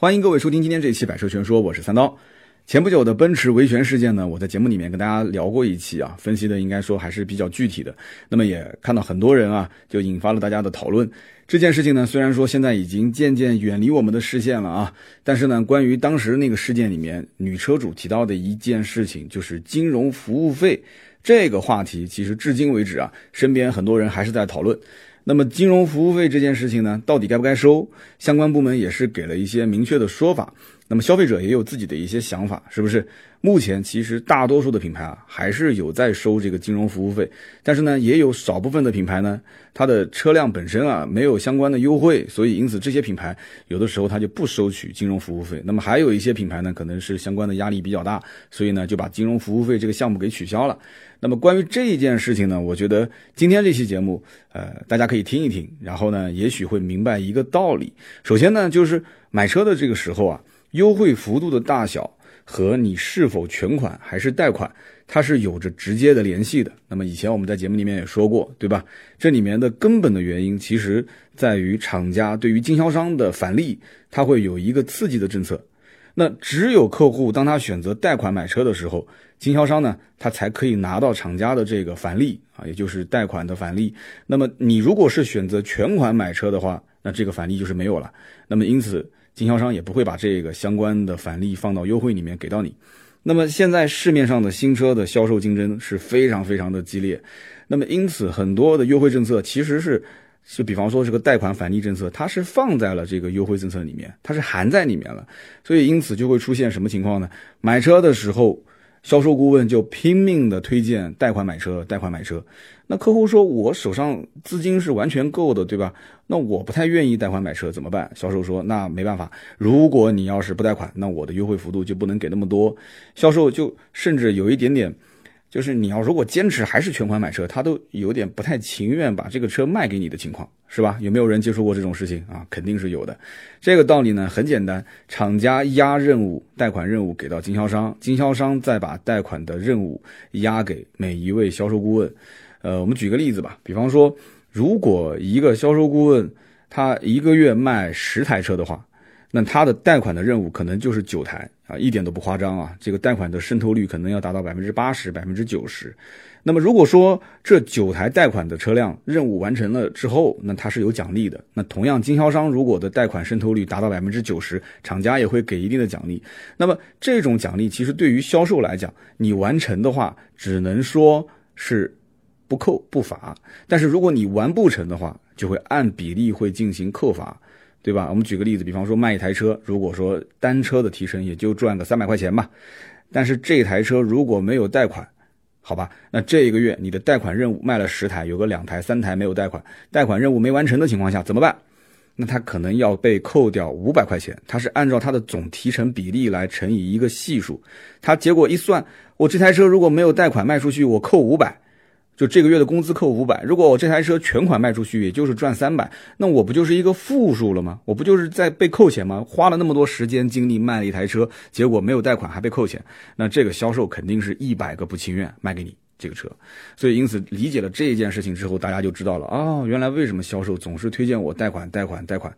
欢迎各位收听今天这一期《百车全说》，我是三刀。前不久的奔驰维权事件呢，我在节目里面跟大家聊过一期啊，分析的应该说还是比较具体的。那么也看到很多人啊，就引发了大家的讨论。这件事情呢，虽然说现在已经渐渐远离我们的视线了啊，但是呢，关于当时那个事件里面女车主提到的一件事情，就是金融服务费这个话题，其实至今为止啊，身边很多人还是在讨论。那么金融服务费这件事情呢，到底该不该收？相关部门也是给了一些明确的说法。那么消费者也有自己的一些想法，是不是？目前其实大多数的品牌啊，还是有在收这个金融服务费，但是呢，也有少部分的品牌呢，它的车辆本身啊没有相关的优惠，所以因此这些品牌有的时候它就不收取金融服务费。那么还有一些品牌呢，可能是相关的压力比较大，所以呢就把金融服务费这个项目给取消了。那么关于这一件事情呢，我觉得今天这期节目，呃，大家可以听一听，然后呢，也许会明白一个道理。首先呢，就是买车的这个时候啊，优惠幅度的大小。和你是否全款还是贷款，它是有着直接的联系的。那么以前我们在节目里面也说过，对吧？这里面的根本的原因，其实在于厂家对于经销商的返利，它会有一个刺激的政策。那只有客户当他选择贷款买车的时候，经销商呢，他才可以拿到厂家的这个返利啊，也就是贷款的返利。那么你如果是选择全款买车的话，那这个返利就是没有了。那么因此。经销商也不会把这个相关的返利放到优惠里面给到你。那么现在市面上的新车的销售竞争是非常非常的激烈。那么因此很多的优惠政策其实是，就比方说这个贷款返利政策，它是放在了这个优惠政策里面，它是含在里面了。所以因此就会出现什么情况呢？买车的时候。销售顾问就拼命的推荐贷款买车，贷款买车。那客户说：“我手上资金是完全够的，对吧？那我不太愿意贷款买车，怎么办？”销售说：“那没办法，如果你要是不贷款，那我的优惠幅度就不能给那么多。”销售就甚至有一点点。就是你要如果坚持还是全款买车，他都有点不太情愿把这个车卖给你的情况，是吧？有没有人接触过这种事情啊？肯定是有的。这个道理呢很简单，厂家压任务，贷款任务给到经销商，经销商再把贷款的任务压给每一位销售顾问。呃，我们举个例子吧，比方说，如果一个销售顾问他一个月卖十台车的话。那他的贷款的任务可能就是九台啊，一点都不夸张啊。这个贷款的渗透率可能要达到百分之八十、百分之九十。那么如果说这九台贷款的车辆任务完成了之后，那它是有奖励的。那同样，经销商如果的贷款渗透率达到百分之九十，厂家也会给一定的奖励。那么这种奖励其实对于销售来讲，你完成的话，只能说是不扣不罚；但是如果你完不成的话，就会按比例会进行扣罚。对吧？我们举个例子，比方说卖一台车，如果说单车的提成也就赚个三百块钱吧，但是这台车如果没有贷款，好吧，那这一个月你的贷款任务卖了十台，有个两台、三台没有贷款，贷款任务没完成的情况下怎么办？那他可能要被扣掉五百块钱，他是按照他的总提成比例来乘以一个系数，他结果一算，我这台车如果没有贷款卖出去，我扣五百。就这个月的工资扣五百，如果我这台车全款卖出去，也就是赚三百，那我不就是一个负数了吗？我不就是在被扣钱吗？花了那么多时间精力卖了一台车，结果没有贷款还被扣钱，那这个销售肯定是一百个不情愿卖给你这个车。所以因此理解了这一件事情之后，大家就知道了哦，原来为什么销售总是推荐我贷款、贷款、贷款。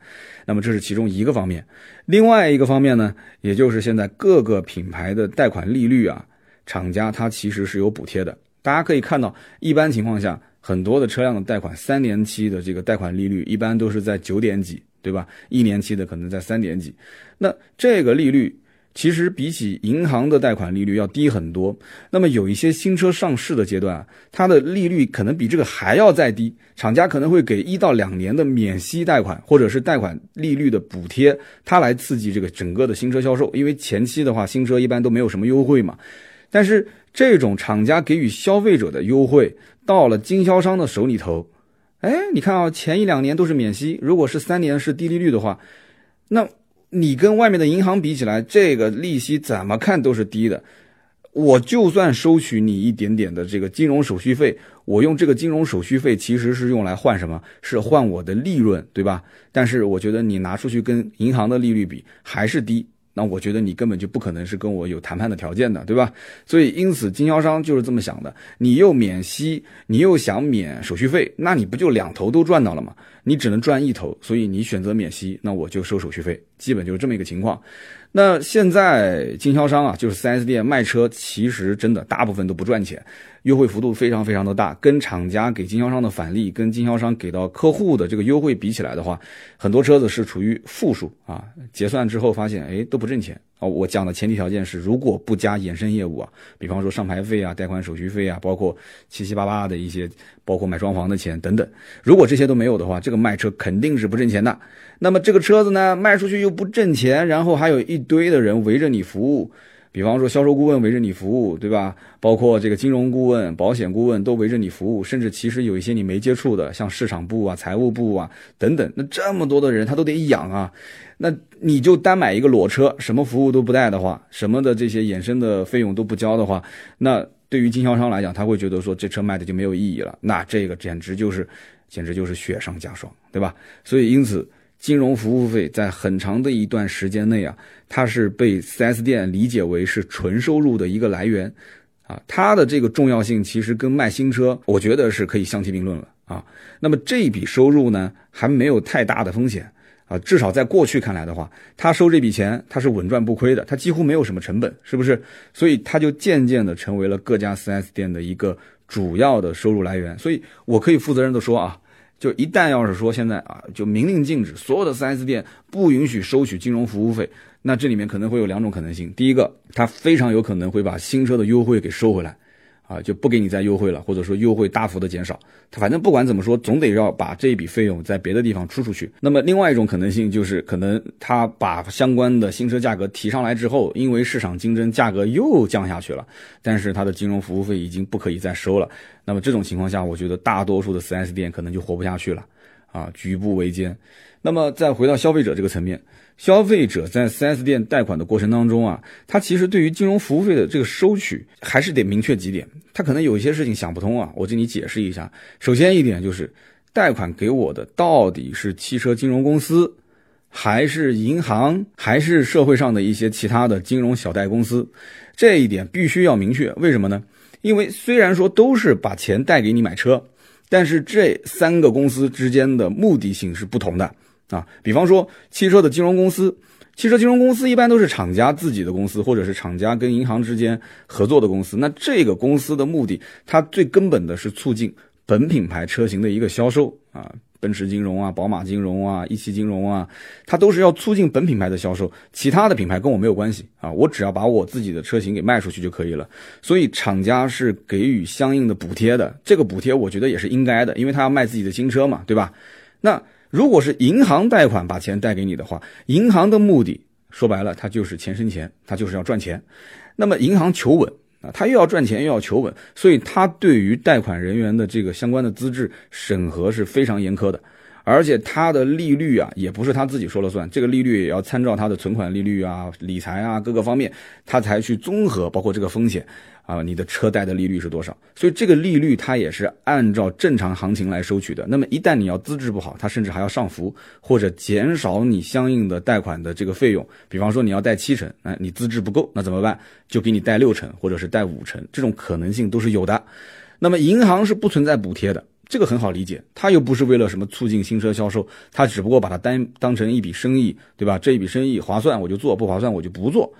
那么这是其中一个方面，另外一个方面呢，也就是现在各个品牌的贷款利率啊，厂家它其实是有补贴的。大家可以看到，一般情况下，很多的车辆的贷款三年期的这个贷款利率一般都是在九点几，对吧？一年期的可能在三点几。那这个利率其实比起银行的贷款利率要低很多。那么有一些新车上市的阶段啊，它的利率可能比这个还要再低。厂家可能会给一到两年的免息贷款，或者是贷款利率的补贴，它来刺激这个整个的新车销售。因为前期的话，新车一般都没有什么优惠嘛。但是这种厂家给予消费者的优惠，到了经销商的手里头，哎，你看啊，前一两年都是免息，如果是三年是低利率的话，那你跟外面的银行比起来，这个利息怎么看都是低的。我就算收取你一点点的这个金融手续费，我用这个金融手续费其实是用来换什么？是换我的利润，对吧？但是我觉得你拿出去跟银行的利率比还是低。那我觉得你根本就不可能是跟我有谈判的条件的，对吧？所以因此经销商就是这么想的：你又免息，你又想免手续费，那你不就两头都赚到了吗？你只能赚一头，所以你选择免息，那我就收手续费。基本就是这么一个情况。那现在经销商啊，就是 4S 店卖车，其实真的大部分都不赚钱，优惠幅度非常非常的大，跟厂家给经销商的返利，跟经销商给到客户的这个优惠比起来的话，很多车子是处于负数啊。结算之后发现，哎，都不挣钱啊。我讲的前提条件是，如果不加衍生业务啊，比方说上牌费啊、贷款手续费啊，包括七七八八的一些，包括买装潢的钱等等，如果这些都没有的话，这个卖车肯定是不挣钱的。那么这个车子呢，卖出去又不挣钱，然后还有一堆的人围着你服务，比方说销售顾问围着你服务，对吧？包括这个金融顾问、保险顾问都围着你服务，甚至其实有一些你没接触的，像市场部啊、财务部啊等等，那这么多的人他都得养啊。那你就单买一个裸车，什么服务都不带的话，什么的这些衍生的费用都不交的话，那对于经销商来讲，他会觉得说这车卖的就没有意义了。那这个简直就是，简直就是雪上加霜，对吧？所以因此。金融服务费在很长的一段时间内啊，它是被 4S 店理解为是纯收入的一个来源，啊，它的这个重要性其实跟卖新车，我觉得是可以相提并论了啊。那么这一笔收入呢，还没有太大的风险啊，至少在过去看来的话，他收这笔钱他是稳赚不亏的，他几乎没有什么成本，是不是？所以他就渐渐的成为了各家 4S 店的一个主要的收入来源。所以我可以负责任的说啊。就一旦要是说现在啊，就明令禁止所有的 4S 店不允许收取金融服务费，那这里面可能会有两种可能性。第一个，他非常有可能会把新车的优惠给收回来。啊，就不给你再优惠了，或者说优惠大幅的减少，他反正不管怎么说，总得要把这一笔费用在别的地方出出去。那么另外一种可能性就是，可能他把相关的新车价格提上来之后，因为市场竞争，价格又降下去了，但是他的金融服务费已经不可以再收了。那么这种情况下，我觉得大多数的 4S 店可能就活不下去了，啊，举步维艰。那么再回到消费者这个层面。消费者在 4S 店贷款的过程当中啊，他其实对于金融服务费的这个收取还是得明确几点。他可能有一些事情想不通啊，我这里解释一下。首先一点就是，贷款给我的到底是汽车金融公司，还是银行，还是社会上的一些其他的金融小贷公司？这一点必须要明确。为什么呢？因为虽然说都是把钱贷给你买车，但是这三个公司之间的目的性是不同的。啊，比方说汽车的金融公司，汽车金融公司一般都是厂家自己的公司，或者是厂家跟银行之间合作的公司。那这个公司的目的，它最根本的是促进本品牌车型的一个销售啊，奔驰金融啊，宝马金融啊，一汽金融啊，它都是要促进本品牌的销售，其他的品牌跟我没有关系啊，我只要把我自己的车型给卖出去就可以了。所以厂家是给予相应的补贴的，这个补贴我觉得也是应该的，因为他要卖自己的新车嘛，对吧？那。如果是银行贷款把钱贷给你的话，银行的目的说白了，它就是钱生钱，它就是要赚钱。那么银行求稳啊，他又要赚钱又要求稳，所以他对于贷款人员的这个相关的资质审核是非常严苛的，而且它的利率啊也不是他自己说了算，这个利率也要参照他的存款利率啊、理财啊各个方面，他才去综合包括这个风险。啊，你的车贷的利率是多少？所以这个利率它也是按照正常行情来收取的。那么一旦你要资质不好，它甚至还要上浮或者减少你相应的贷款的这个费用。比方说你要贷七成，那你资质不够，那怎么办？就给你贷六成或者是贷五成，这种可能性都是有的。那么银行是不存在补贴的，这个很好理解，他又不是为了什么促进新车销售，他只不过把它单当成一笔生意，对吧？这一笔生意划算我就做，不划算我就不做。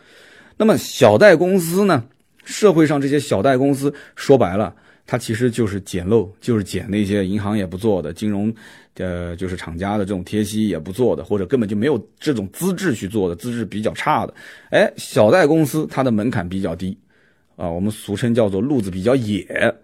那么小贷公司呢？社会上这些小贷公司，说白了，它其实就是捡漏，就是捡那些银行也不做的金融，呃，就是厂家的这种贴息也不做的，或者根本就没有这种资质去做的，资质比较差的。哎，小贷公司它的门槛比较低，啊，我们俗称叫做路子比较野，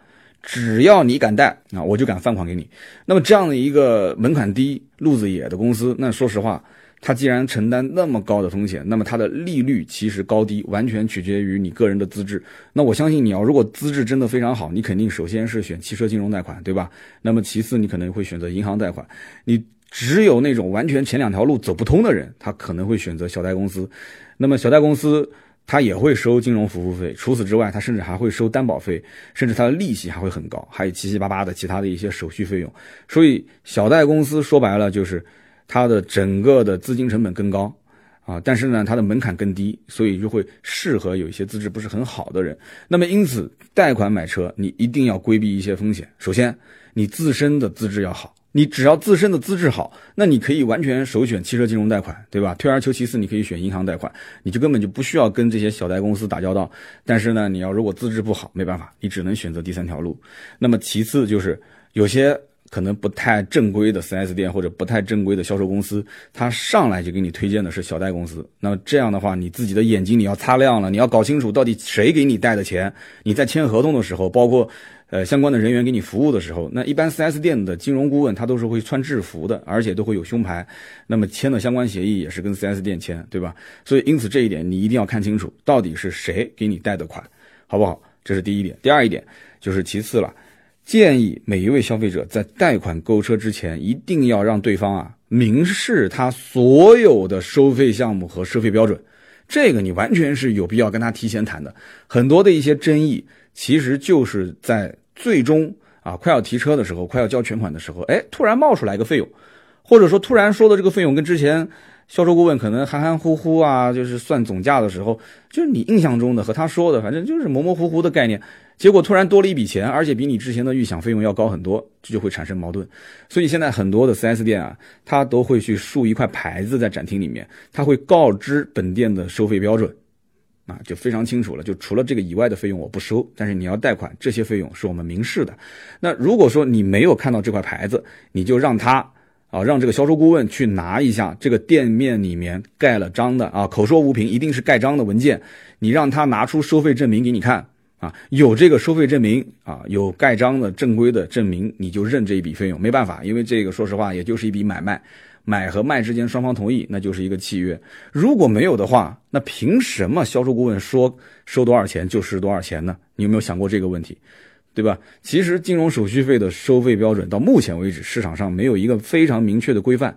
只要你敢贷啊，我就敢放款给你。那么这样的一个门槛低、路子野的公司，那说实话。它既然承担那么高的风险，那么它的利率其实高低完全取决于你个人的资质。那我相信你要如果资质真的非常好，你肯定首先是选汽车金融贷款，对吧？那么其次你可能会选择银行贷款。你只有那种完全前两条路走不通的人，他可能会选择小贷公司。那么小贷公司他也会收金融服务费，除此之外，他甚至还会收担保费，甚至它的利息还会很高，还有七七八八的其他的一些手续费用。所以小贷公司说白了就是。它的整个的资金成本更高，啊，但是呢，它的门槛更低，所以就会适合有一些资质不是很好的人。那么，因此贷款买车，你一定要规避一些风险。首先，你自身的资质要好。你只要自身的资质好，那你可以完全首选汽车金融贷款，对吧？退而求其次，你可以选银行贷款，你就根本就不需要跟这些小贷公司打交道。但是呢，你要如果资质不好，没办法，你只能选择第三条路。那么其次就是有些。可能不太正规的 4S 店或者不太正规的销售公司，他上来就给你推荐的是小贷公司。那么这样的话，你自己的眼睛你要擦亮了，你要搞清楚到底谁给你贷的钱。你在签合同的时候，包括呃相关的人员给你服务的时候，那一般 4S 店的金融顾问他都是会穿制服的，而且都会有胸牌。那么签的相关协议也是跟 4S 店签，对吧？所以因此这一点你一定要看清楚，到底是谁给你贷的款，好不好？这是第一点。第二一点就是其次了。建议每一位消费者在贷款购车之前，一定要让对方啊明示他所有的收费项目和收费标准。这个你完全是有必要跟他提前谈的。很多的一些争议，其实就是在最终啊快要提车的时候，快要交全款的时候，哎，突然冒出来一个费用，或者说突然说的这个费用跟之前。销售顾问可能含含糊糊啊，就是算总价的时候，就是你印象中的和他说的，反正就是模模糊糊的概念。结果突然多了一笔钱，而且比你之前的预想费用要高很多，这就会产生矛盾。所以现在很多的 4S 店啊，他都会去竖一块牌子在展厅里面，他会告知本店的收费标准，啊，就非常清楚了。就除了这个以外的费用我不收，但是你要贷款，这些费用是我们明示的。那如果说你没有看到这块牌子，你就让他。啊，让这个销售顾问去拿一下这个店面里面盖了章的啊，口说无凭，一定是盖章的文件。你让他拿出收费证明给你看啊，有这个收费证明啊，有盖章的正规的证明，你就认这一笔费用。没办法，因为这个说实话，也就是一笔买卖，买和卖之间双方同意，那就是一个契约。如果没有的话，那凭什么销售顾问说收多少钱就是多少钱呢？你有没有想过这个问题？对吧？其实金融手续费的收费标准到目前为止市场上没有一个非常明确的规范，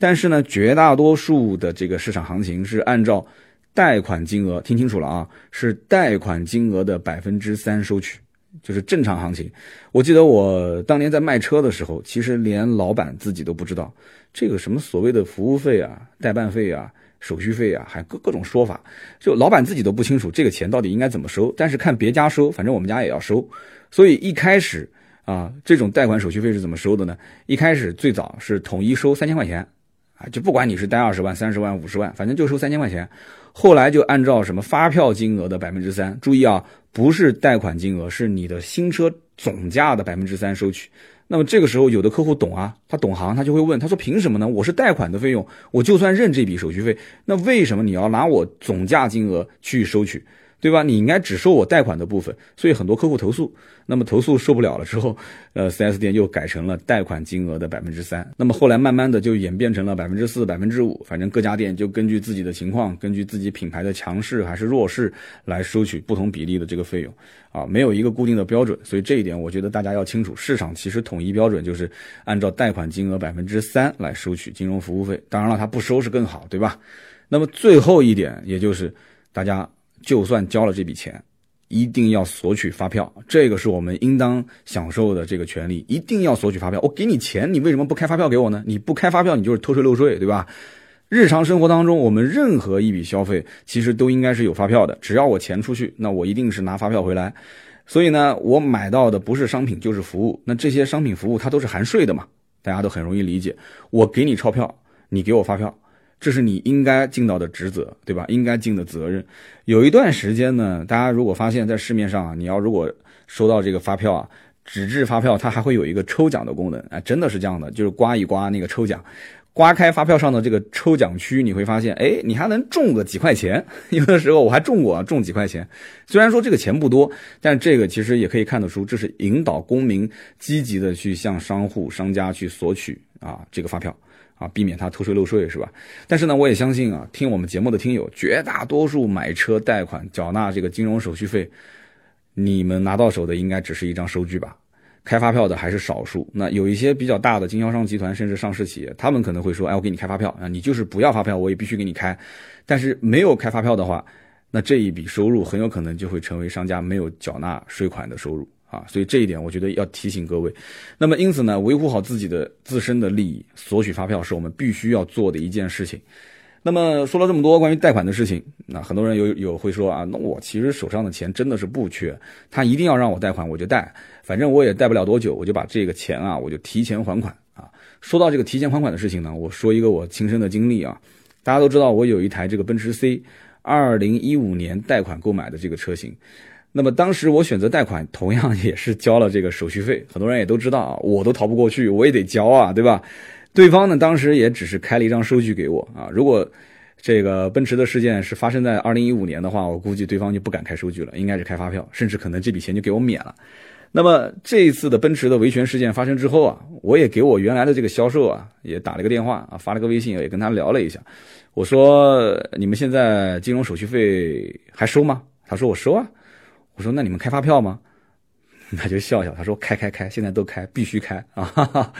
但是呢，绝大多数的这个市场行情是按照贷款金额，听清楚了啊，是贷款金额的百分之三收取，就是正常行情。我记得我当年在卖车的时候，其实连老板自己都不知道这个什么所谓的服务费啊、代办费啊、手续费啊，还各各种说法，就老板自己都不清楚这个钱到底应该怎么收，但是看别家收，反正我们家也要收。所以一开始啊，这种贷款手续费是怎么收的呢？一开始最早是统一收三千块钱，啊，就不管你是贷二十万、三十万、五十万，反正就收三千块钱。后来就按照什么发票金额的百分之三，注意啊，不是贷款金额，是你的新车总价的百分之三收取。那么这个时候有的客户懂啊，他懂行，他就会问，他说凭什么呢？我是贷款的费用，我就算认这笔手续费，那为什么你要拿我总价金额去收取？对吧？你应该只收我贷款的部分，所以很多客户投诉。那么投诉受不了了之后，呃，4S 店又改成了贷款金额的百分之三。那么后来慢慢的就演变成了百分之四、百分之五，反正各家店就根据自己的情况，根据自己品牌的强势还是弱势来收取不同比例的这个费用。啊，没有一个固定的标准，所以这一点我觉得大家要清楚。市场其实统一标准就是按照贷款金额百分之三来收取金融服务费。当然了，他不收是更好，对吧？那么最后一点，也就是大家。就算交了这笔钱，一定要索取发票，这个是我们应当享受的这个权利，一定要索取发票。我给你钱，你为什么不开发票给我呢？你不开发票，你就是偷税漏税，对吧？日常生活当中，我们任何一笔消费，其实都应该是有发票的。只要我钱出去，那我一定是拿发票回来。所以呢，我买到的不是商品就是服务，那这些商品服务它都是含税的嘛，大家都很容易理解。我给你钞票，你给我发票。这是你应该尽到的职责，对吧？应该尽的责任。有一段时间呢，大家如果发现，在市面上啊，你要如果收到这个发票啊，纸质发票，它还会有一个抽奖的功能，哎，真的是这样的，就是刮一刮那个抽奖，刮开发票上的这个抽奖区，你会发现，哎，你还能中个几块钱。有的时候我还中过，中几块钱。虽然说这个钱不多，但这个其实也可以看得出，这是引导公民积极的去向商户、商家去索取啊这个发票。啊，避免他偷税漏税是吧？但是呢，我也相信啊，听我们节目的听友，绝大多数买车贷款缴纳这个金融手续费，你们拿到手的应该只是一张收据吧？开发票的还是少数。那有一些比较大的经销商集团，甚至上市企业，他们可能会说，哎，我给你开发票啊，你就是不要发票，我也必须给你开。但是没有开发票的话，那这一笔收入很有可能就会成为商家没有缴纳税款的收入。啊，所以这一点我觉得要提醒各位。那么因此呢，维护好自己的自身的利益，索取发票是我们必须要做的一件事情。那么说了这么多关于贷款的事情，那很多人有有会说啊，那我其实手上的钱真的是不缺，他一定要让我贷款我就贷，反正我也贷不了多久，我就把这个钱啊我就提前还款啊。说到这个提前还款的事情呢，我说一个我亲身的经历啊。大家都知道我有一台这个奔驰 C，二零一五年贷款购买的这个车型。那么当时我选择贷款，同样也是交了这个手续费。很多人也都知道啊，我都逃不过去，我也得交啊，对吧？对方呢，当时也只是开了一张收据给我啊。如果这个奔驰的事件是发生在二零一五年的话，我估计对方就不敢开收据了，应该是开发票，甚至可能这笔钱就给我免了。那么这一次的奔驰的维权事件发生之后啊，我也给我原来的这个销售啊也打了个电话啊，发了个微信也跟他聊了一下。我说你们现在金融手续费还收吗？他说我收啊。我说那你们开发票吗？他就笑笑，他说开开开，现在都开，必须开啊！哈哈。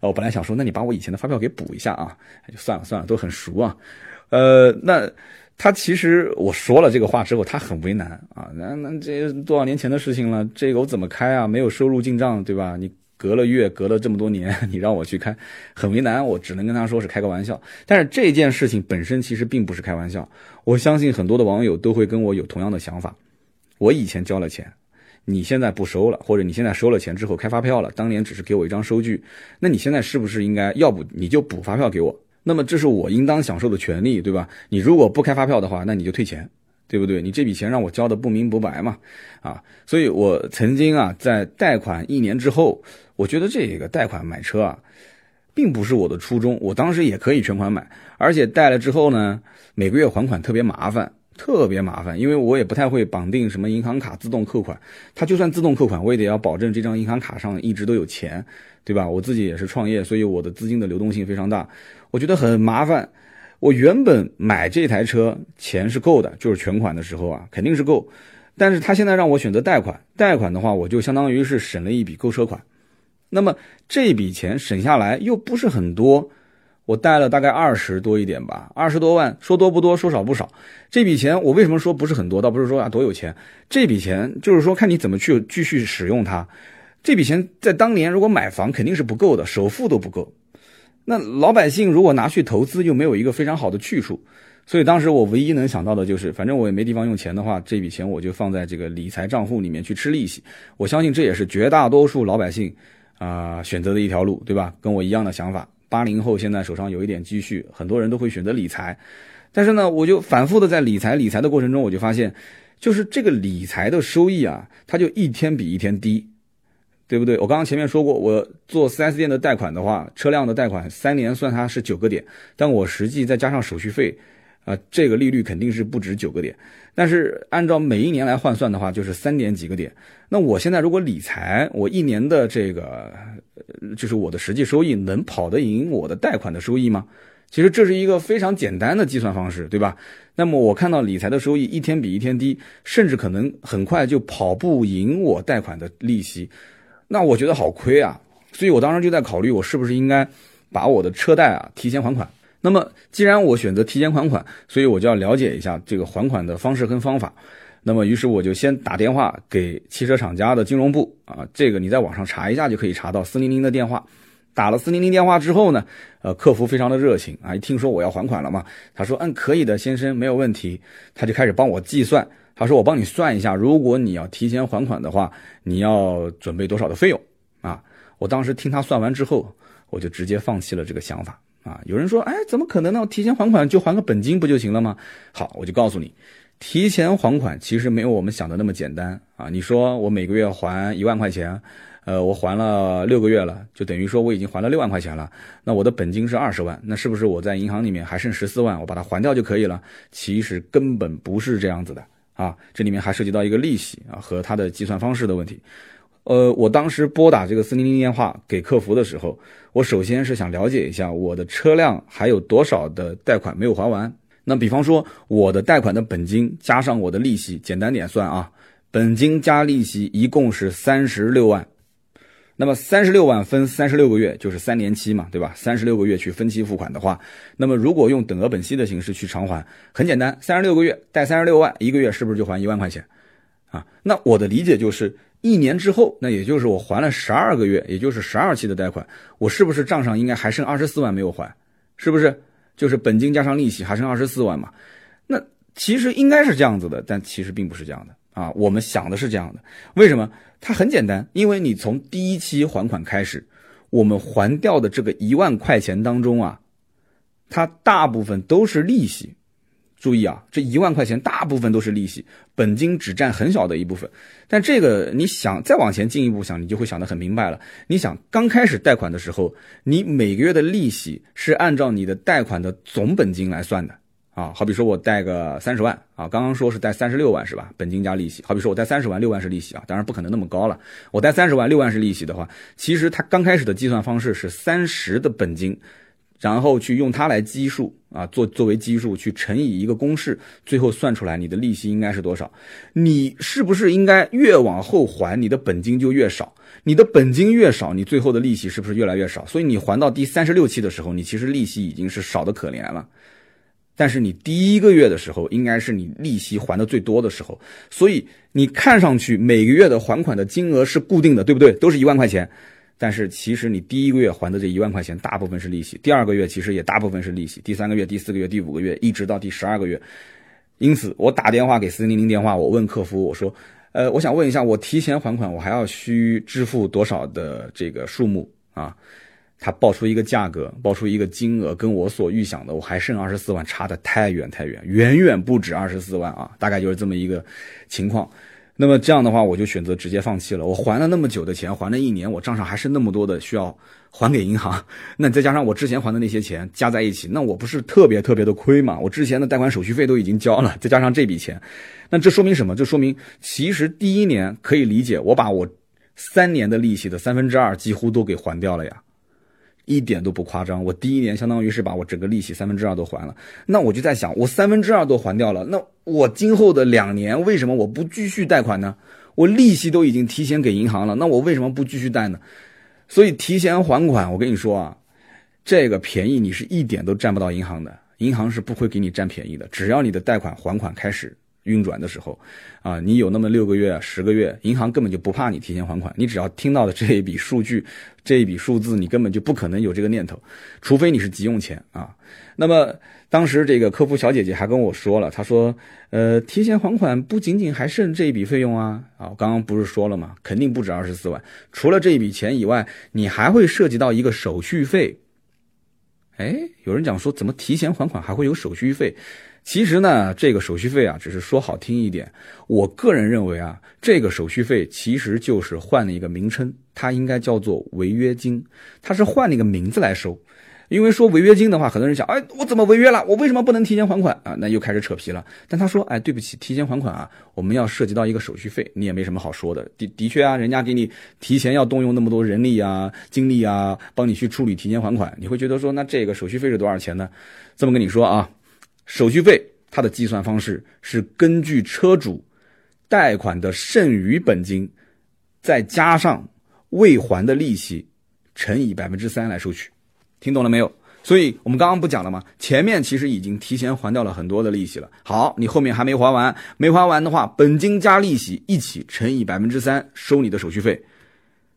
我本来想说，那你把我以前的发票给补一下啊，就算了算了，都很熟啊。呃，那他其实我说了这个话之后，他很为难啊。那那这多少年前的事情了，这个我怎么开啊？没有收入进账，对吧？你隔了月，隔了这么多年，你让我去开，很为难。我只能跟他说是开个玩笑。但是这件事情本身其实并不是开玩笑，我相信很多的网友都会跟我有同样的想法。我以前交了钱，你现在不收了，或者你现在收了钱之后开发票了，当年只是给我一张收据，那你现在是不是应该要不你就补发票给我？那么这是我应当享受的权利，对吧？你如果不开发票的话，那你就退钱，对不对？你这笔钱让我交的不明不白嘛，啊，所以我曾经啊在贷款一年之后，我觉得这个贷款买车啊，并不是我的初衷，我当时也可以全款买，而且贷了之后呢，每个月还款特别麻烦。特别麻烦，因为我也不太会绑定什么银行卡自动扣款，它就算自动扣款，我也得要保证这张银行卡上一直都有钱，对吧？我自己也是创业，所以我的资金的流动性非常大，我觉得很麻烦。我原本买这台车钱是够的，就是全款的时候啊，肯定是够。但是他现在让我选择贷款，贷款的话，我就相当于是省了一笔购车款。那么这笔钱省下来又不是很多。我贷了大概二十多一点吧，二十多万，说多不多，说少不少。这笔钱我为什么说不是很多？倒不是说啊多有钱，这笔钱就是说看你怎么去继续使用它。这笔钱在当年如果买房肯定是不够的，首付都不够。那老百姓如果拿去投资，又没有一个非常好的去处。所以当时我唯一能想到的就是，反正我也没地方用钱的话，这笔钱我就放在这个理财账户里面去吃利息。我相信这也是绝大多数老百姓啊选择的一条路，对吧？跟我一样的想法。八零后现在手上有一点积蓄，很多人都会选择理财，但是呢，我就反复的在理财理财的过程中，我就发现，就是这个理财的收益啊，它就一天比一天低，对不对？我刚刚前面说过，我做 4S 店的贷款的话，车辆的贷款三年算它是九个点，但我实际再加上手续费。啊，这个利率肯定是不止九个点，但是按照每一年来换算的话，就是三点几个点。那我现在如果理财，我一年的这个，就是我的实际收益能跑得赢我的贷款的收益吗？其实这是一个非常简单的计算方式，对吧？那么我看到理财的收益一天比一天低，甚至可能很快就跑不赢我贷款的利息，那我觉得好亏啊！所以我当时就在考虑，我是不是应该把我的车贷啊提前还款。那么，既然我选择提前还款，所以我就要了解一下这个还款的方式跟方法。那么，于是我就先打电话给汽车厂家的金融部啊，这个你在网上查一下就可以查到四零零的电话。打了四零零电话之后呢，呃，客服非常的热情啊，一听说我要还款了嘛，他说嗯，可以的，先生，没有问题。他就开始帮我计算，他说我帮你算一下，如果你要提前还款的话，你要准备多少的费用啊？我当时听他算完之后，我就直接放弃了这个想法。啊，有人说，哎，怎么可能呢？提前还款就还个本金不就行了吗？好，我就告诉你，提前还款其实没有我们想的那么简单啊。你说我每个月还一万块钱，呃，我还了六个月了，就等于说我已经还了六万块钱了。那我的本金是二十万，那是不是我在银行里面还剩十四万，我把它还掉就可以了？其实根本不是这样子的啊，这里面还涉及到一个利息啊和它的计算方式的问题。呃，我当时拨打这个四零零电话给客服的时候，我首先是想了解一下我的车辆还有多少的贷款没有还完。那比方说，我的贷款的本金加上我的利息，简单点算啊，本金加利息一共是三十六万。那么三十六万分三十六个月就是三年期嘛，对吧？三十六个月去分期付款的话，那么如果用等额本息的形式去偿还，很简单，三十六个月贷三十六万，一个月是不是就还一万块钱？啊，那我的理解就是。一年之后，那也就是我还了十二个月，也就是十二期的贷款，我是不是账上应该还剩二十四万没有还？是不是？就是本金加上利息还剩二十四万嘛？那其实应该是这样子的，但其实并不是这样的啊。我们想的是这样的，为什么？它很简单，因为你从第一期还款开始，我们还掉的这个一万块钱当中啊，它大部分都是利息。注意啊，这一万块钱大部分都是利息，本金只占很小的一部分。但这个你想再往前进一步想，你就会想得很明白了。你想刚开始贷款的时候，你每个月的利息是按照你的贷款的总本金来算的啊。好比说我贷个三十万啊，刚刚说是贷三十六万是吧？本金加利息。好比说我贷三十万，六万是利息啊，当然不可能那么高了。我贷三十万，六万是利息的话，其实它刚开始的计算方式是三十的本金。然后去用它来基数啊，做作为基数去乘以一个公式，最后算出来你的利息应该是多少？你是不是应该越往后还，你的本金就越少？你的本金越少，你最后的利息是不是越来越少？所以你还到第三十六期的时候，你其实利息已经是少的可怜了。但是你第一个月的时候，应该是你利息还的最多的时候，所以你看上去每个月的还款的金额是固定的，对不对？都是一万块钱。但是其实你第一个月还的这一万块钱，大部分是利息；第二个月其实也大部分是利息；第三个月、第四个月、第五个月，一直到第十二个月。因此，我打电话给四零零电话，我问客服，我说：“呃，我想问一下，我提前还款，我还要需支付多少的这个数目啊？”他报出一个价格，报出一个金额，跟我所预想的，我还剩二十四万，差的太远太远，远远不止二十四万啊！大概就是这么一个情况。那么这样的话，我就选择直接放弃了。我还了那么久的钱，还了一年，我账上还是那么多的需要还给银行。那再加上我之前还的那些钱加在一起，那我不是特别特别的亏嘛？我之前的贷款手续费都已经交了，再加上这笔钱，那这说明什么？这说明其实第一年可以理解，我把我三年的利息的三分之二几乎都给还掉了呀。一点都不夸张，我第一年相当于是把我整个利息三分之二都还了。那我就在想，我三分之二都还掉了，那我今后的两年为什么我不继续贷款呢？我利息都已经提前给银行了，那我为什么不继续贷呢？所以提前还款，我跟你说啊，这个便宜你是一点都占不到银行的，银行是不会给你占便宜的。只要你的贷款还款开始。运转的时候，啊，你有那么六个月、十个月，银行根本就不怕你提前还款。你只要听到的这一笔数据、这一笔数字，你根本就不可能有这个念头，除非你是急用钱啊。那么当时这个客服小姐姐还跟我说了，她说，呃，提前还款不仅仅还剩这一笔费用啊，啊，我刚刚不是说了吗？肯定不止二十四万。除了这一笔钱以外，你还会涉及到一个手续费。哎，有人讲说，怎么提前还款还会有手续费？其实呢，这个手续费啊，只是说好听一点。我个人认为啊，这个手续费其实就是换了一个名称，它应该叫做违约金，它是换了一个名字来收。因为说违约金的话，很多人想，哎，我怎么违约了？我为什么不能提前还款啊？那又开始扯皮了。但他说，哎，对不起，提前还款啊，我们要涉及到一个手续费，你也没什么好说的。的的确啊，人家给你提前要动用那么多人力啊、精力啊，帮你去处理提前还款，你会觉得说，那这个手续费是多少钱呢？这么跟你说啊。手续费它的计算方式是根据车主贷款的剩余本金，再加上未还的利息乘以百分之三来收取，听懂了没有？所以我们刚刚不讲了吗？前面其实已经提前还掉了很多的利息了。好，你后面还没还完，没还完的话，本金加利息一起乘以百分之三收你的手续费。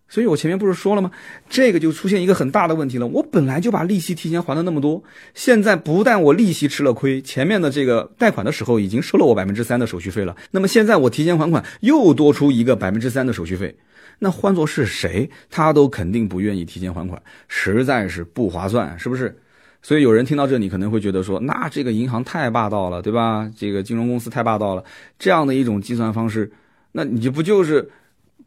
所以我前面不是说了吗？这个就出现一个很大的问题了。我本来就把利息提前还了那么多，现在不但我利息吃了亏，前面的这个贷款的时候已经收了我百分之三的手续费了。那么现在我提前还款又多出一个百分之三的手续费，那换作是谁，他都肯定不愿意提前还款，实在是不划算，是不是？所以有人听到这里可能会觉得说，那这个银行太霸道了，对吧？这个金融公司太霸道了，这样的一种计算方式，那你不就是？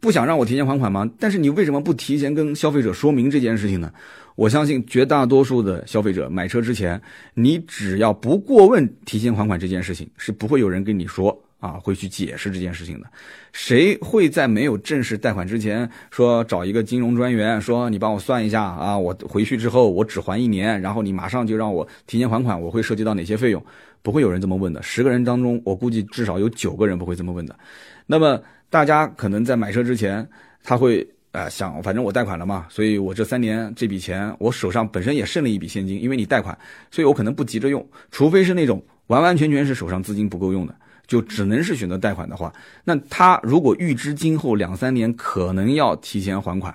不想让我提前还款吗？但是你为什么不提前跟消费者说明这件事情呢？我相信绝大多数的消费者买车之前，你只要不过问提前还款这件事情，是不会有人跟你说啊，会去解释这件事情的。谁会在没有正式贷款之前说找一个金融专员说你帮我算一下啊？我回去之后我只还一年，然后你马上就让我提前还款，我会涉及到哪些费用？不会有人这么问的。十个人当中，我估计至少有九个人不会这么问的。那么。大家可能在买车之前，他会呃想，反正我贷款了嘛，所以我这三年这笔钱我手上本身也剩了一笔现金，因为你贷款，所以我可能不急着用，除非是那种完完全全是手上资金不够用的，就只能是选择贷款的话，那他如果预知今后两三年可能要提前还款，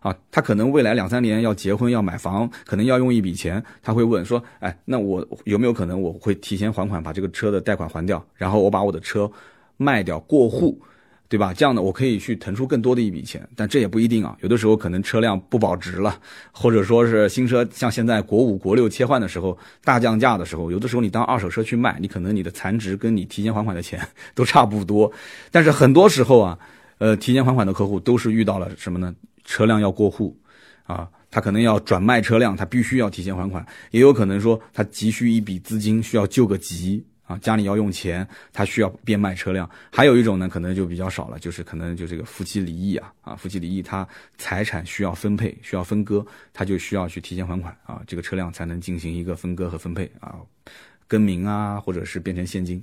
啊，他可能未来两三年要结婚要买房，可能要用一笔钱，他会问说，哎，那我有没有可能我会提前还款，把这个车的贷款还掉，然后我把我的车卖掉过户。对吧？这样的我可以去腾出更多的一笔钱，但这也不一定啊。有的时候可能车辆不保值了，或者说是新车像现在国五、国六切换的时候大降价的时候，有的时候你当二手车去卖，你可能你的残值跟你提前还款的钱 都差不多。但是很多时候啊，呃，提前还款的客户都是遇到了什么呢？车辆要过户，啊，他可能要转卖车辆，他必须要提前还款，也有可能说他急需一笔资金，需要救个急。啊，家里要用钱，他需要变卖车辆。还有一种呢，可能就比较少了，就是可能就这个夫妻离异啊，啊，夫妻离异，他财产需要分配，需要分割，他就需要去提前还款啊，这个车辆才能进行一个分割和分配啊，更名啊，或者是变成现金。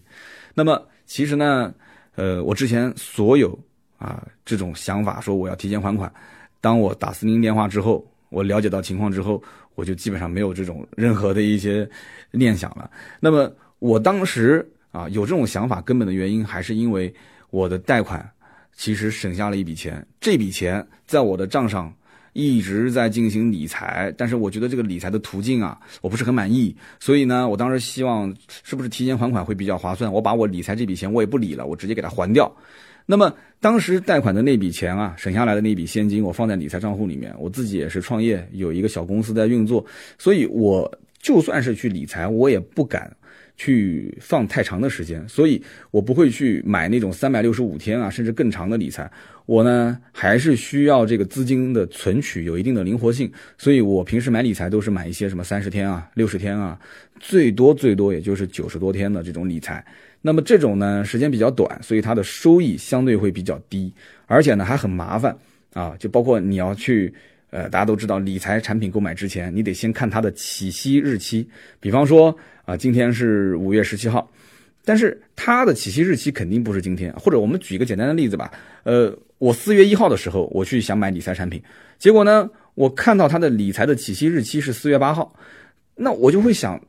那么其实呢，呃，我之前所有啊这种想法，说我要提前还款，当我打四零电话之后，我了解到情况之后，我就基本上没有这种任何的一些念想了。那么。我当时啊有这种想法，根本的原因还是因为我的贷款其实省下了一笔钱，这笔钱在我的账上一直在进行理财，但是我觉得这个理财的途径啊，我不是很满意，所以呢，我当时希望是不是提前还款会比较划算？我把我理财这笔钱我也不理了，我直接给它还掉。那么当时贷款的那笔钱啊，省下来的那笔现金，我放在理财账户里面，我自己也是创业，有一个小公司在运作，所以我就算是去理财，我也不敢。去放太长的时间，所以我不会去买那种三百六十五天啊，甚至更长的理财。我呢还是需要这个资金的存取有一定的灵活性，所以我平时买理财都是买一些什么三十天啊、六十天啊，最多最多也就是九十多天的这种理财。那么这种呢时间比较短，所以它的收益相对会比较低，而且呢还很麻烦啊，就包括你要去。呃，大家都知道，理财产品购买之前，你得先看它的起息日期。比方说，啊，今天是五月十七号，但是它的起息日期肯定不是今天。或者我们举一个简单的例子吧，呃，我四月一号的时候，我去想买理财产品，结果呢，我看到它的理财的起息日期是四月八号，那我就会想，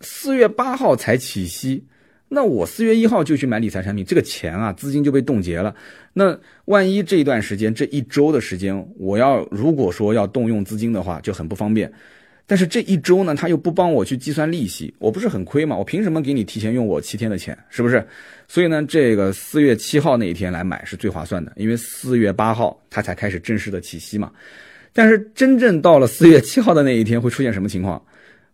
四月八号才起息。那我四月一号就去买理财产品，这个钱啊，资金就被冻结了。那万一这一段时间，这一周的时间，我要如果说要动用资金的话，就很不方便。但是这一周呢，他又不帮我去计算利息，我不是很亏吗？我凭什么给你提前用我七天的钱？是不是？所以呢，这个四月七号那一天来买是最划算的，因为四月八号他才开始正式的起息嘛。但是真正到了四月七号的那一天，会出现什么情况？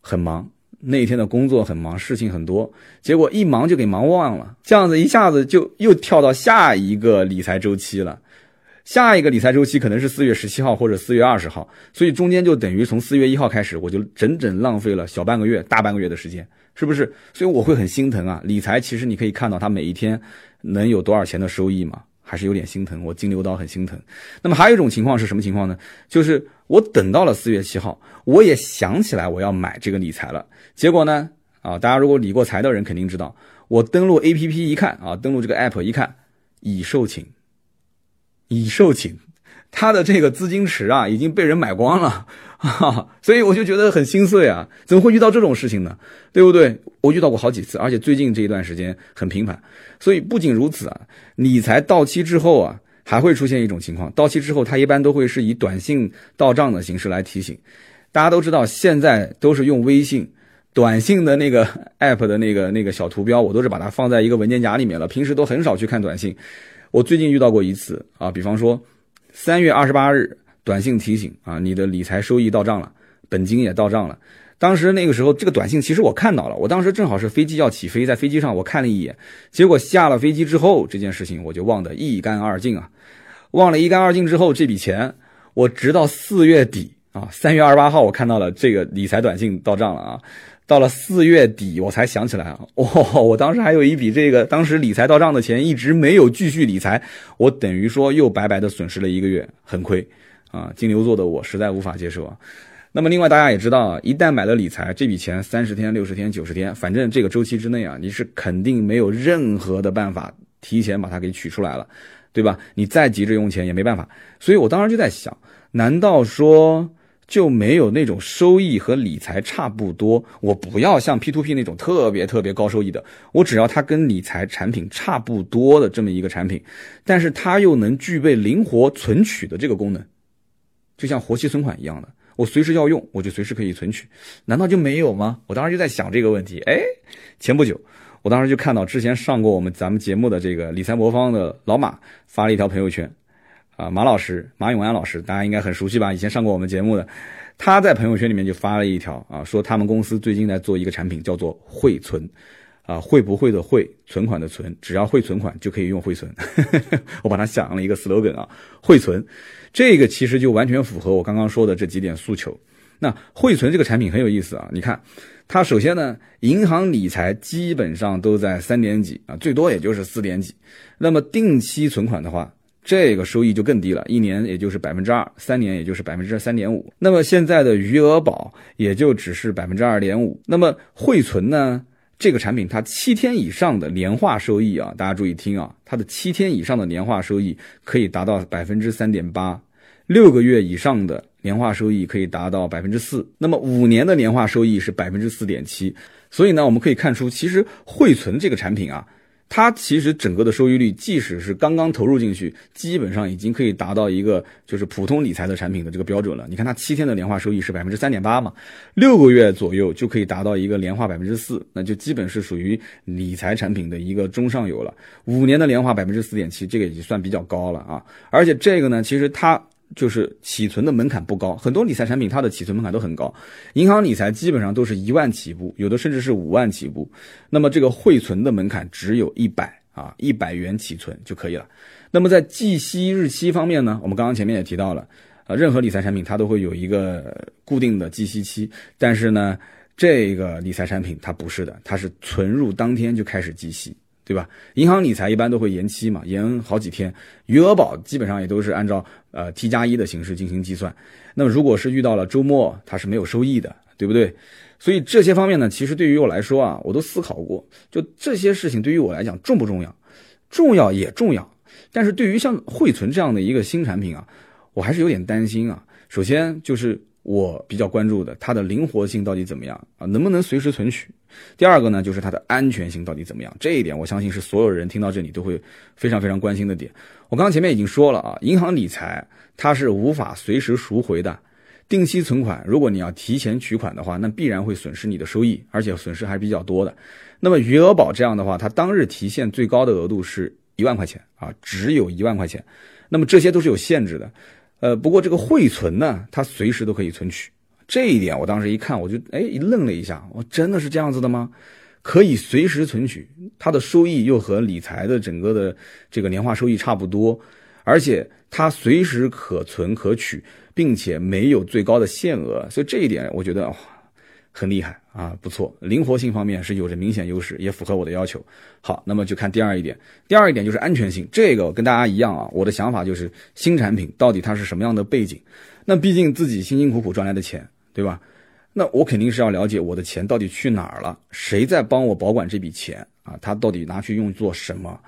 很忙。那天的工作很忙，事情很多，结果一忙就给忙忘了，这样子一下子就又跳到下一个理财周期了。下一个理财周期可能是四月十七号或者四月二十号，所以中间就等于从四月一号开始，我就整整浪费了小半个月、大半个月的时间，是不是？所以我会很心疼啊。理财其实你可以看到它每一天能有多少钱的收益嘛。还是有点心疼，我金牛刀很心疼。那么还有一种情况是什么情况呢？就是我等到了四月七号，我也想起来我要买这个理财了。结果呢，啊，大家如果理过财的人肯定知道，我登录 A P P 一看啊，登录这个 App 一看，已售罄，已售罄，他的这个资金池啊已经被人买光了。所以我就觉得很心碎啊！怎么会遇到这种事情呢？对不对？我遇到过好几次，而且最近这一段时间很频繁。所以不仅如此啊，理财到期之后啊，还会出现一种情况：到期之后，它一般都会是以短信到账的形式来提醒。大家都知道，现在都是用微信短信的那个 app 的那个那个小图标，我都是把它放在一个文件夹里面了。平时都很少去看短信。我最近遇到过一次啊，比方说三月二十八日。短信提醒啊，你的理财收益到账了，本金也到账了。当时那个时候，这个短信其实我看到了，我当时正好是飞机要起飞，在飞机上我看了一眼，结果下了飞机之后，这件事情我就忘得一干二净啊，忘了一干二净之后，这笔钱我直到四月底啊，三月二十八号我看到了这个理财短信到账了啊，到了四月底我才想起来啊，哦，我当时还有一笔这个当时理财到账的钱一直没有继续理财，我等于说又白白的损失了一个月，很亏。啊，金牛座的我实在无法接受啊。那么，另外大家也知道啊，一旦买了理财，这笔钱三十天、六十天、九十天，反正这个周期之内啊，你是肯定没有任何的办法提前把它给取出来了，对吧？你再急着用钱也没办法。所以我当时就在想，难道说就没有那种收益和理财差不多？我不要像 P to P 那种特别特别高收益的，我只要它跟理财产品差不多的这么一个产品，但是它又能具备灵活存取的这个功能。就像活期存款一样的，我随时要用，我就随时可以存取，难道就没有吗？我当时就在想这个问题。哎，前不久我当时就看到之前上过我们咱们节目的这个理财魔方的老马发了一条朋友圈，啊，马老师马永安老师，大家应该很熟悉吧？以前上过我们节目的，他在朋友圈里面就发了一条啊，说他们公司最近在做一个产品，叫做汇存。啊，会不会的会，存款的存，只要会存款就可以用汇存。我把它想了一个 slogan 啊，汇存，这个其实就完全符合我刚刚说的这几点诉求。那汇存这个产品很有意思啊，你看，它首先呢，银行理财基本上都在三点几啊，最多也就是四点几。那么定期存款的话，这个收益就更低了，一年也就是百分之二，三年也就是百分之三点五。那么现在的余额宝也就只是百分之二点五。那么汇存呢？这个产品它七天以上的年化收益啊，大家注意听啊，它的七天以上的年化收益可以达到百分之三点八，六个月以上的年化收益可以达到百分之四，那么五年的年化收益是百分之四点七，所以呢，我们可以看出，其实汇存这个产品啊。它其实整个的收益率，即使是刚刚投入进去，基本上已经可以达到一个就是普通理财的产品的这个标准了。你看它七天的年化收益是百分之三点八嘛，六个月左右就可以达到一个年化百分之四，那就基本是属于理财产品的一个中上游了。五年的年化百分之四点七，这个已经算比较高了啊。而且这个呢，其实它。就是起存的门槛不高，很多理财产品它的起存门槛都很高，银行理财基本上都是一万起步，有的甚至是五万起步。那么这个汇存的门槛只有一百啊，一百元起存就可以了。那么在计息日期方面呢，我们刚刚前面也提到了，呃，任何理财产品它都会有一个固定的计息期，但是呢，这个理财产品它不是的，它是存入当天就开始计息。对吧？银行理财一般都会延期嘛，延好几天。余额宝基本上也都是按照呃 T 加一的形式进行计算。那么如果是遇到了周末，它是没有收益的，对不对？所以这些方面呢，其实对于我来说啊，我都思考过。就这些事情对于我来讲重不重要？重要也重要。但是对于像汇存这样的一个新产品啊，我还是有点担心啊。首先就是。我比较关注的，它的灵活性到底怎么样啊？能不能随时存取？第二个呢，就是它的安全性到底怎么样？这一点，我相信是所有人听到这里都会非常非常关心的点。我刚刚前面已经说了啊，银行理财它是无法随时赎回的，定期存款如果你要提前取款的话，那必然会损失你的收益，而且损失还比较多的。那么余额宝这样的话，它当日提现最高的额度是一万块钱啊，只有一万块钱。那么这些都是有限制的。呃，不过这个汇存呢，它随时都可以存取，这一点我当时一看，我就哎一愣了一下，我真的是这样子的吗？可以随时存取，它的收益又和理财的整个的这个年化收益差不多，而且它随时可存可取，并且没有最高的限额，所以这一点我觉得哇很厉害。啊，不错，灵活性方面是有着明显优势，也符合我的要求。好，那么就看第二一点，第二一点就是安全性。这个跟大家一样啊，我的想法就是新产品到底它是什么样的背景？那毕竟自己辛辛苦苦赚来的钱，对吧？那我肯定是要了解我的钱到底去哪儿了，谁在帮我保管这笔钱啊？他到底拿去用作什么？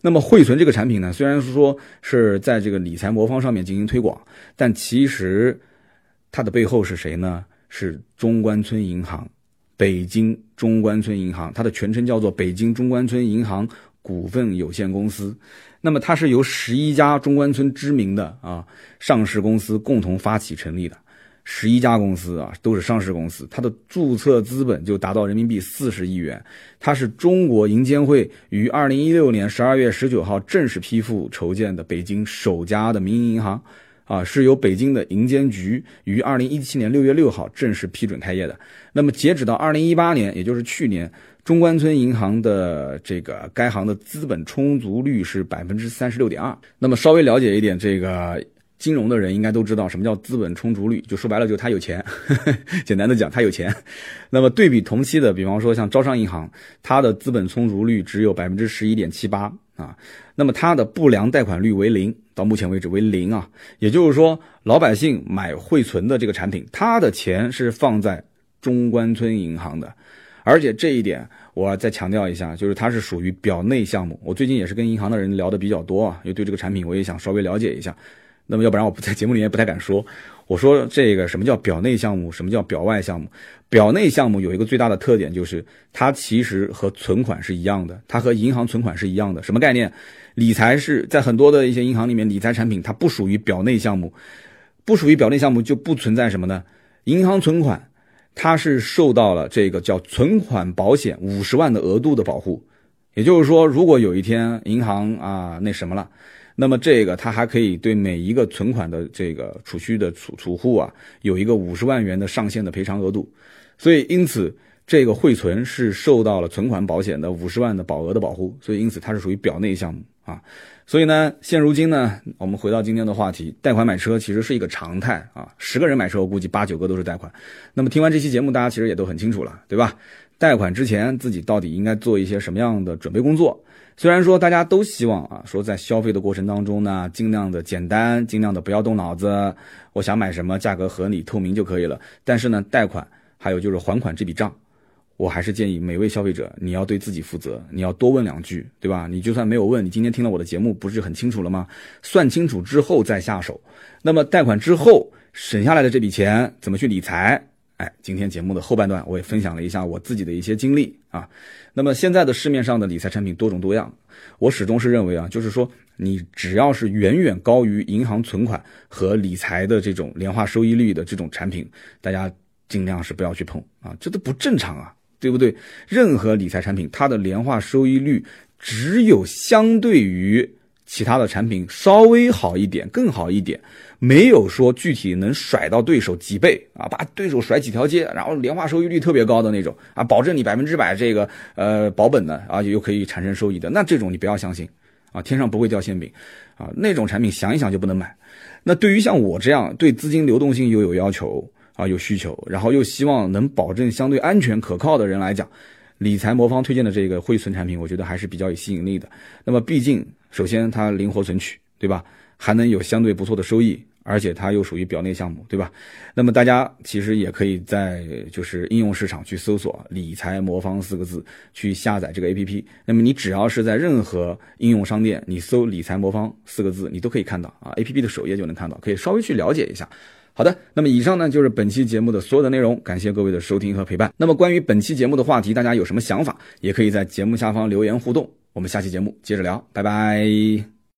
那么汇存这个产品呢，虽然说是在这个理财魔方上面进行推广，但其实它的背后是谁呢？是中关村银行。北京中关村银行，它的全称叫做北京中关村银行股份有限公司。那么它是由十一家中关村知名的啊上市公司共同发起成立的，十一家公司啊都是上市公司，它的注册资本就达到人民币四十亿元。它是中国银监会于二零一六年十二月十九号正式批复筹建的北京首家的民营银行。啊，是由北京的银监局于二零一七年六月六号正式批准开业的。那么，截止到二零一八年，也就是去年，中关村银行的这个该行的资本充足率是百分之三十六点二。那么，稍微了解一点这个金融的人应该都知道，什么叫资本充足率？就说白了，就是他有钱。简单的讲，他有钱。那么，对比同期的，比方说像招商银行，它的资本充足率只有百分之十一点七八啊。那么，它的不良贷款率为零。到目前为止为零啊，也就是说，老百姓买汇存的这个产品，他的钱是放在中关村银行的，而且这一点我再强调一下，就是它是属于表内项目。我最近也是跟银行的人聊的比较多啊，又对这个产品我也想稍微了解一下。那么要不然我不在 节目里面不太敢说。我说这个什么叫表内项目，什么叫表外项目？表内项目有一个最大的特点，就是它其实和存款是一样的，它和银行存款是一样的。什么概念？理财是在很多的一些银行里面，理财产品它不属于表内项目，不属于表内项目就不存在什么呢？银行存款它是受到了这个叫存款保险五十万的额度的保护，也就是说，如果有一天银行啊那什么了，那么这个它还可以对每一个存款的这个储蓄的储储户啊有一个五十万元的上限的赔偿额度。所以因此这个汇存是受到了存款保险的五十万的保额的保护，所以因此它是属于表内项目啊。所以呢，现如今呢，我们回到今天的话题，贷款买车其实是一个常态啊。十个人买车，我估计八九个都是贷款。那么听完这期节目，大家其实也都很清楚了，对吧？贷款之前，自己到底应该做一些什么样的准备工作？虽然说大家都希望啊，说在消费的过程当中呢，尽量的简单，尽量的不要动脑子，我想买什么，价格合理、透明就可以了。但是呢，贷款还有就是还款这笔账，我还是建议每位消费者，你要对自己负责，你要多问两句，对吧？你就算没有问，你今天听了我的节目，不是很清楚了吗？算清楚之后再下手。那么贷款之后省下来的这笔钱怎么去理财？哎，今天节目的后半段，我也分享了一下我自己的一些经历啊。那么现在的市面上的理财产品多种多样，我始终是认为啊，就是说你只要是远远高于银行存款和理财的这种年化收益率的这种产品，大家尽量是不要去碰啊，这都不正常啊，对不对？任何理财产品，它的年化收益率只有相对于其他的产品稍微好一点，更好一点。没有说具体能甩到对手几倍啊，把对手甩几条街，然后年化收益率特别高的那种啊，保证你百分之百这个呃保本的啊，又可以产生收益的，那这种你不要相信啊，天上不会掉馅饼啊，那种产品想一想就不能买。那对于像我这样对资金流动性又有要求啊，有需求，然后又希望能保证相对安全可靠的人来讲，理财魔方推荐的这个汇存产品，我觉得还是比较有吸引力的。那么毕竟首先它灵活存取，对吧？还能有相对不错的收益。而且它又属于表内项目，对吧？那么大家其实也可以在就是应用市场去搜索“理财魔方”四个字，去下载这个 APP。那么你只要是在任何应用商店，你搜“理财魔方”四个字，你都可以看到啊，APP 的首页就能看到，可以稍微去了解一下。好的，那么以上呢就是本期节目的所有的内容，感谢各位的收听和陪伴。那么关于本期节目的话题，大家有什么想法，也可以在节目下方留言互动。我们下期节目接着聊，拜拜。